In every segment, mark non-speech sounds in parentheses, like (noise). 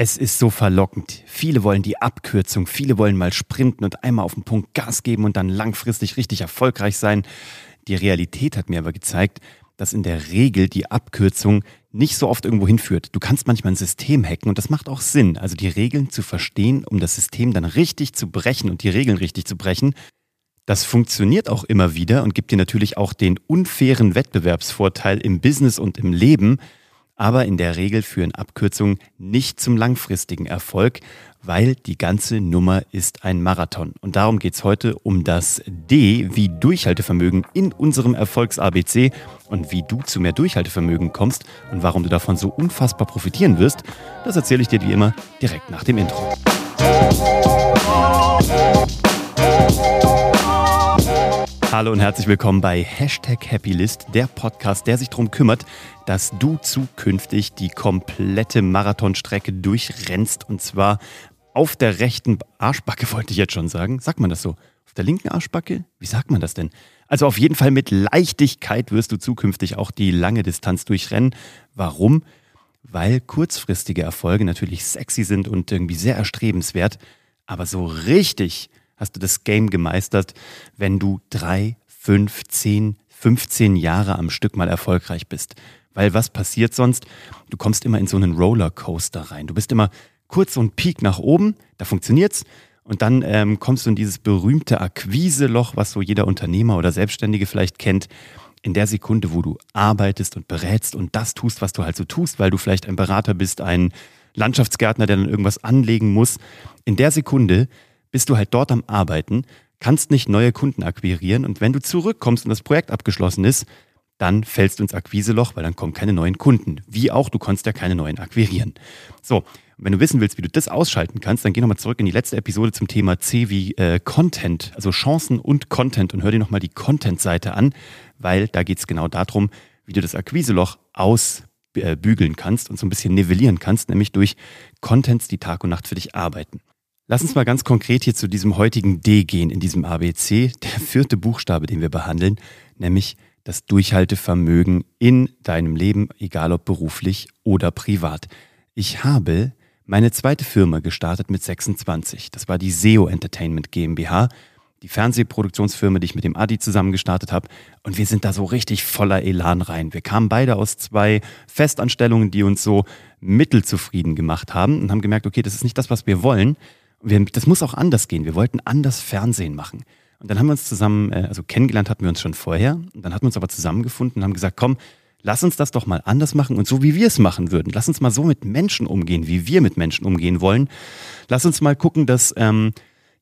Es ist so verlockend. Viele wollen die Abkürzung, viele wollen mal sprinten und einmal auf den Punkt Gas geben und dann langfristig richtig erfolgreich sein. Die Realität hat mir aber gezeigt, dass in der Regel die Abkürzung nicht so oft irgendwo hinführt. Du kannst manchmal ein System hacken und das macht auch Sinn, also die Regeln zu verstehen, um das System dann richtig zu brechen und die Regeln richtig zu brechen. Das funktioniert auch immer wieder und gibt dir natürlich auch den unfairen Wettbewerbsvorteil im Business und im Leben aber in der Regel führen Abkürzungen nicht zum langfristigen Erfolg, weil die ganze Nummer ist ein Marathon. Und darum geht es heute um das D wie Durchhaltevermögen in unserem Erfolgs-ABC und wie du zu mehr Durchhaltevermögen kommst und warum du davon so unfassbar profitieren wirst. Das erzähle ich dir wie immer direkt nach dem Intro. Hallo und herzlich willkommen bei Hashtag Happylist, der Podcast, der sich darum kümmert, dass du zukünftig die komplette Marathonstrecke durchrennst und zwar auf der rechten Arschbacke, wollte ich jetzt schon sagen. Sagt man das so? Auf der linken Arschbacke? Wie sagt man das denn? Also auf jeden Fall mit Leichtigkeit wirst du zukünftig auch die lange Distanz durchrennen. Warum? Weil kurzfristige Erfolge natürlich sexy sind und irgendwie sehr erstrebenswert, aber so richtig hast du das Game gemeistert, wenn du drei, fünf, zehn, 15 Jahre am Stück mal erfolgreich bist. Weil was passiert sonst? Du kommst immer in so einen Rollercoaster rein. Du bist immer kurz so ein Peak nach oben, da funktioniert's. Und dann ähm, kommst du in dieses berühmte Akquiseloch, was so jeder Unternehmer oder Selbstständige vielleicht kennt. In der Sekunde, wo du arbeitest und berätst und das tust, was du halt so tust, weil du vielleicht ein Berater bist, ein Landschaftsgärtner, der dann irgendwas anlegen muss. In der Sekunde bist du halt dort am Arbeiten, kannst nicht neue Kunden akquirieren und wenn du zurückkommst und das Projekt abgeschlossen ist, dann fällst du ins Akquiseloch, weil dann kommen keine neuen Kunden. Wie auch, du konntest ja keine neuen akquirieren. So, wenn du wissen willst, wie du das ausschalten kannst, dann geh nochmal zurück in die letzte Episode zum Thema C wie äh, Content, also Chancen und Content und hör dir nochmal die Content-Seite an, weil da geht es genau darum, wie du das Akquiseloch ausbügeln kannst und so ein bisschen nivellieren kannst, nämlich durch Contents, die Tag und Nacht für dich arbeiten. Lass uns mal ganz konkret hier zu diesem heutigen D gehen in diesem ABC, der vierte Buchstabe, den wir behandeln, nämlich das Durchhaltevermögen in deinem Leben, egal ob beruflich oder privat. Ich habe meine zweite Firma gestartet mit 26. Das war die SEO Entertainment GmbH, die Fernsehproduktionsfirma, die ich mit dem Adi zusammen gestartet habe. Und wir sind da so richtig voller Elan rein. Wir kamen beide aus zwei Festanstellungen, die uns so mittelzufrieden gemacht haben und haben gemerkt, okay, das ist nicht das, was wir wollen. Wir, das muss auch anders gehen. Wir wollten anders Fernsehen machen. Und dann haben wir uns zusammen, äh, also kennengelernt hatten wir uns schon vorher. Und dann hatten wir uns aber zusammengefunden und haben gesagt, komm, lass uns das doch mal anders machen und so wie wir es machen würden. Lass uns mal so mit Menschen umgehen, wie wir mit Menschen umgehen wollen. Lass uns mal gucken, dass ähm,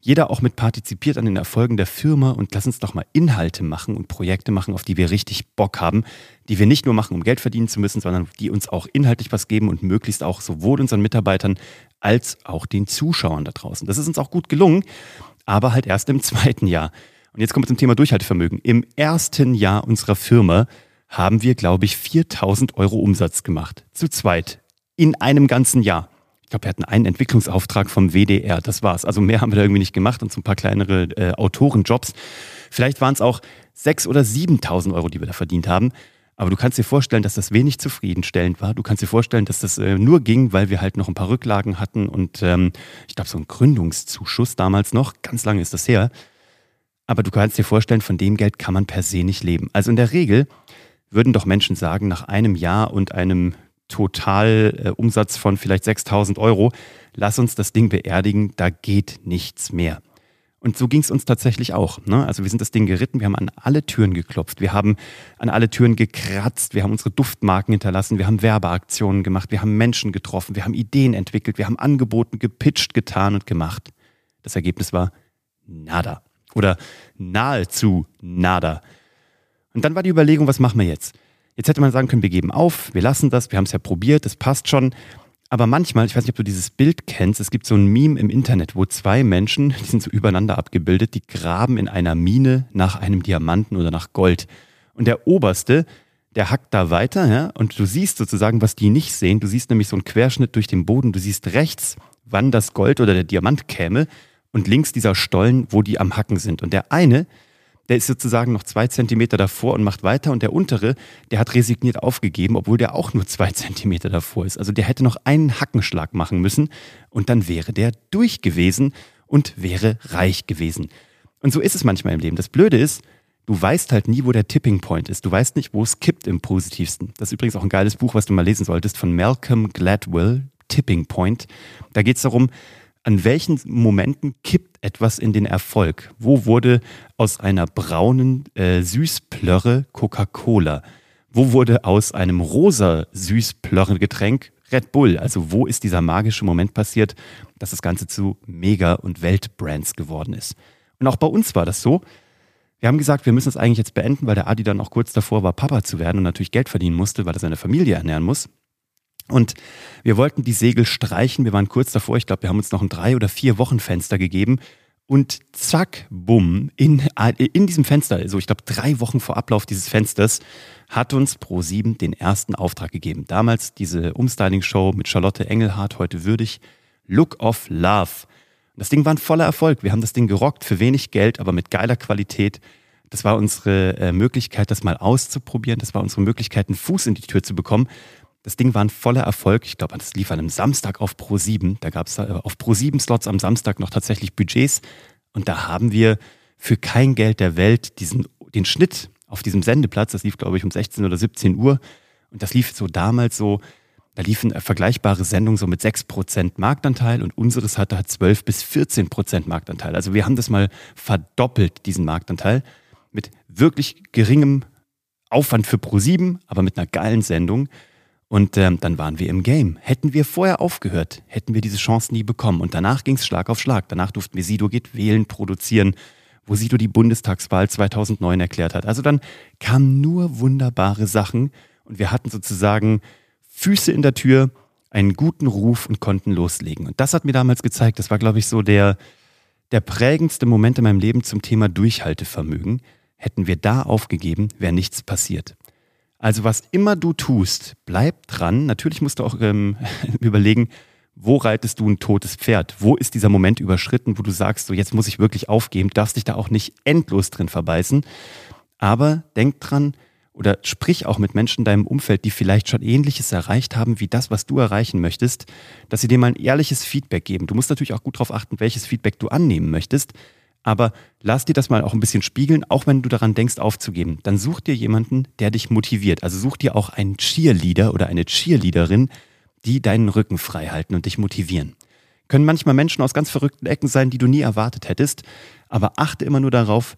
jeder auch mit partizipiert an den Erfolgen der Firma und lass uns doch mal Inhalte machen und Projekte machen, auf die wir richtig Bock haben, die wir nicht nur machen, um Geld verdienen zu müssen, sondern die uns auch inhaltlich was geben und möglichst auch sowohl unseren Mitarbeitern als auch den Zuschauern da draußen. Das ist uns auch gut gelungen, aber halt erst im (laughs) zweiten Jahr. Und jetzt kommen wir zum Thema Durchhaltevermögen. Im ersten Jahr unserer Firma haben wir, glaube ich, 4000 Euro Umsatz gemacht. Zu zweit. In einem ganzen Jahr. Ich glaube, wir hatten einen Entwicklungsauftrag vom WDR. Das war's. Also mehr haben wir da irgendwie nicht gemacht und so ein paar kleinere äh, Autorenjobs. Vielleicht waren es auch 6.000 oder 7.000 Euro, die wir da verdient haben. Aber du kannst dir vorstellen, dass das wenig zufriedenstellend war. Du kannst dir vorstellen, dass das äh, nur ging, weil wir halt noch ein paar Rücklagen hatten und ähm, ich glaube, so ein Gründungszuschuss damals noch. Ganz lange ist das her. Aber du kannst dir vorstellen, von dem Geld kann man per se nicht leben. Also in der Regel würden doch Menschen sagen, nach einem Jahr und einem Totalumsatz äh, von vielleicht 6000 Euro, lass uns das Ding beerdigen, da geht nichts mehr. Und so ging es uns tatsächlich auch. Ne? Also wir sind das Ding geritten, wir haben an alle Türen geklopft, wir haben an alle Türen gekratzt, wir haben unsere Duftmarken hinterlassen, wir haben Werbeaktionen gemacht, wir haben Menschen getroffen, wir haben Ideen entwickelt, wir haben Angeboten gepitcht, getan und gemacht. Das Ergebnis war nada. Oder nahezu nada. Und dann war die Überlegung, was machen wir jetzt? Jetzt hätte man sagen können, wir geben auf, wir lassen das, wir haben es ja probiert, das passt schon. Aber manchmal, ich weiß nicht, ob du dieses Bild kennst, es gibt so ein Meme im Internet, wo zwei Menschen, (laughs) die sind so übereinander abgebildet, die graben in einer Mine nach einem Diamanten oder nach Gold. Und der oberste, der hackt da weiter, ja, und du siehst sozusagen, was die nicht sehen. Du siehst nämlich so einen Querschnitt durch den Boden. Du siehst rechts, wann das Gold oder der Diamant käme und links dieser Stollen, wo die am Hacken sind. Und der eine, der ist sozusagen noch zwei Zentimeter davor und macht weiter und der untere, der hat resigniert aufgegeben, obwohl der auch nur zwei (laughs) Zentimeter davor ist. Also der hätte noch einen Hackenschlag machen müssen und dann wäre der durch gewesen und wäre reich gewesen. Und so ist es manchmal im Leben. Das Blöde ist, du weißt halt nie, wo der Tipping Point ist. Du weißt nicht, wo es kippt im positivsten. Das ist übrigens auch ein geiles Buch, was du mal lesen solltest, von Malcolm Gladwell, Tipping Point. Da geht es darum, an welchen Momenten kippt etwas in den Erfolg? Wo wurde aus einer braunen äh, Süßplörre Coca-Cola? Wo wurde aus einem rosa Süßplörre-Getränk Red Bull? Also wo ist dieser magische Moment passiert, dass das Ganze zu Mega- und Weltbrands geworden ist? Und auch bei uns war das so. Wir haben gesagt, wir müssen es eigentlich jetzt beenden, weil der Adi dann auch kurz davor war, Papa zu werden und natürlich Geld verdienen musste, weil er seine Familie ernähren muss. Und wir wollten die Segel streichen. Wir waren kurz davor. Ich glaube, wir haben uns noch ein drei oder vier Wochen Fenster gegeben. Und zack, bumm, in, in diesem Fenster, also ich glaube drei Wochen vor Ablauf dieses Fensters, hat uns Pro7 den ersten Auftrag gegeben. Damals diese Umstyling-Show mit Charlotte Engelhardt, heute würdig, Look of Love. Das Ding war ein voller Erfolg. Wir haben das Ding gerockt für wenig Geld, aber mit geiler Qualität. Das war unsere äh, Möglichkeit, das mal auszuprobieren. Das war unsere Möglichkeit, einen Fuß in die Tür zu bekommen. Das Ding war ein voller Erfolg. Ich glaube, das lief an einem Samstag auf Pro 7. Da gab es äh, auf Pro 7 Slots am Samstag noch tatsächlich Budgets. Und da haben wir für kein Geld der Welt diesen, den Schnitt auf diesem Sendeplatz, das lief, glaube ich, um 16 oder 17 Uhr. Und das lief so damals so, da liefen vergleichbare Sendungen so mit 6% Marktanteil und unseres hatte halt 12 bis 14% Marktanteil. Also wir haben das mal verdoppelt, diesen Marktanteil, mit wirklich geringem Aufwand für Pro7, aber mit einer geilen Sendung. Und ähm, dann waren wir im Game. Hätten wir vorher aufgehört, hätten wir diese Chance nie bekommen. Und danach ging es Schlag auf Schlag. Danach durften wir Sido geht wählen produzieren, wo Sido die Bundestagswahl 2009 erklärt hat. Also dann kamen nur wunderbare Sachen und wir hatten sozusagen Füße in der Tür, einen guten Ruf und konnten loslegen. Und das hat mir damals gezeigt, das war, glaube ich, so der, der prägendste Moment in meinem Leben zum Thema Durchhaltevermögen. Hätten wir da aufgegeben, wäre nichts passiert. Also was immer du tust, bleib dran. Natürlich musst du auch ähm, (laughs) überlegen, wo reitest du ein totes Pferd? Wo ist dieser Moment überschritten, wo du sagst, so jetzt muss ich wirklich aufgeben, darfst dich da auch nicht endlos drin verbeißen. Aber denk dran oder sprich auch mit Menschen in deinem Umfeld, die vielleicht schon ähnliches erreicht haben wie das, was du erreichen möchtest, dass sie dir mal ein ehrliches Feedback geben. Du musst natürlich auch gut darauf achten, welches Feedback du annehmen möchtest. Aber lass dir das mal auch ein bisschen spiegeln, auch wenn du daran denkst, aufzugeben. Dann such dir jemanden, der dich motiviert. Also such dir auch einen Cheerleader oder eine Cheerleaderin, die deinen Rücken frei halten und dich motivieren. Können manchmal Menschen aus ganz verrückten Ecken sein, die du nie erwartet hättest. Aber achte immer nur darauf,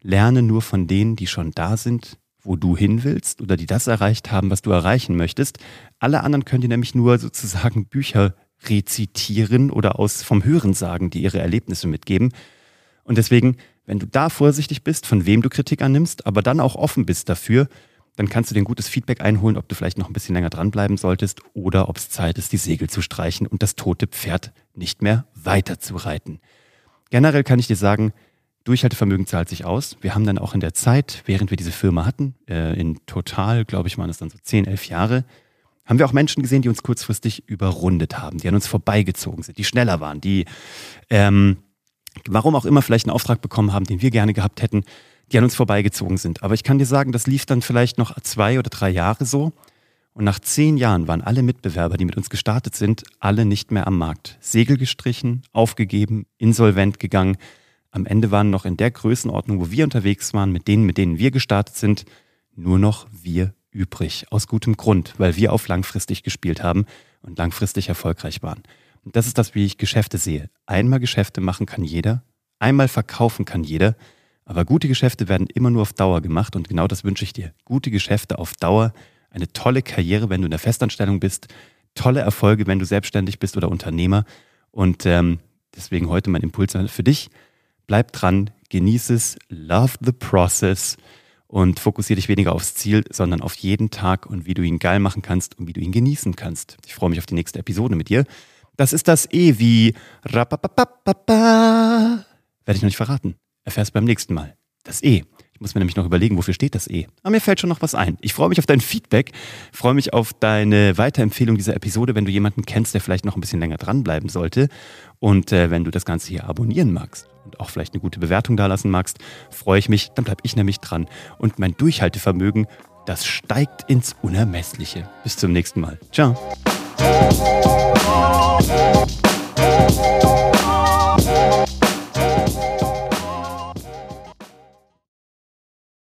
lerne nur von denen, die schon da sind, wo du hin willst oder die das erreicht haben, was du erreichen möchtest. Alle anderen können dir nämlich nur sozusagen Bücher rezitieren oder aus vom Hören sagen, die ihre Erlebnisse mitgeben. Und deswegen, wenn du da vorsichtig bist, von wem du Kritik annimmst, aber dann auch offen bist dafür, dann kannst du dir ein gutes Feedback einholen, ob du vielleicht noch ein bisschen länger dranbleiben solltest oder ob es Zeit ist, die Segel zu streichen und das tote Pferd nicht mehr weiterzureiten. Generell kann ich dir sagen, Durchhaltevermögen zahlt sich aus. Wir haben dann auch in der Zeit, während wir diese Firma hatten, äh, in total, glaube ich, waren es dann so 10, 11 Jahre, haben wir auch Menschen gesehen, die uns kurzfristig überrundet haben, die an uns vorbeigezogen sind, die schneller waren, die ähm, warum auch immer vielleicht einen Auftrag bekommen haben, den wir gerne gehabt hätten, die an uns vorbeigezogen sind. Aber ich kann dir sagen, das lief dann vielleicht noch zwei oder drei Jahre so. Und nach zehn Jahren waren alle Mitbewerber, die mit uns gestartet sind, alle nicht mehr am Markt. Segel gestrichen, aufgegeben, insolvent gegangen. Am Ende waren noch in der Größenordnung, wo wir unterwegs waren, mit denen, mit denen wir gestartet sind, nur noch wir übrig. Aus gutem Grund, weil wir auf langfristig gespielt haben und langfristig erfolgreich waren. Und das ist das, wie ich Geschäfte sehe. Einmal Geschäfte machen kann jeder, einmal verkaufen kann jeder, aber gute Geschäfte werden immer nur auf Dauer gemacht und genau das wünsche ich dir. Gute Geschäfte auf Dauer, eine tolle Karriere, wenn du in der Festanstellung bist, tolle Erfolge, wenn du selbstständig bist oder Unternehmer. Und ähm, deswegen heute mein Impuls für dich. Bleib dran, genieße es, love the process und fokussiere dich weniger aufs Ziel, sondern auf jeden Tag und wie du ihn geil machen kannst und wie du ihn genießen kannst. Ich freue mich auf die nächste Episode mit dir. Das ist das E wie Werde ich noch nicht verraten. Erfährst beim nächsten Mal. Das E. muss mir nämlich noch überlegen, wofür steht das E. Aber mir fällt schon noch was ein. Ich freue mich auf dein Feedback, freue mich auf deine Weiterempfehlung dieser Episode, wenn du jemanden kennst, der vielleicht noch ein bisschen länger dranbleiben sollte. Und äh, wenn du das Ganze hier abonnieren magst und auch vielleicht eine gute Bewertung dalassen magst, freue ich mich, dann bleibe ich nämlich dran. Und mein Durchhaltevermögen, das steigt ins Unermessliche. Bis zum nächsten Mal. Ciao. Thank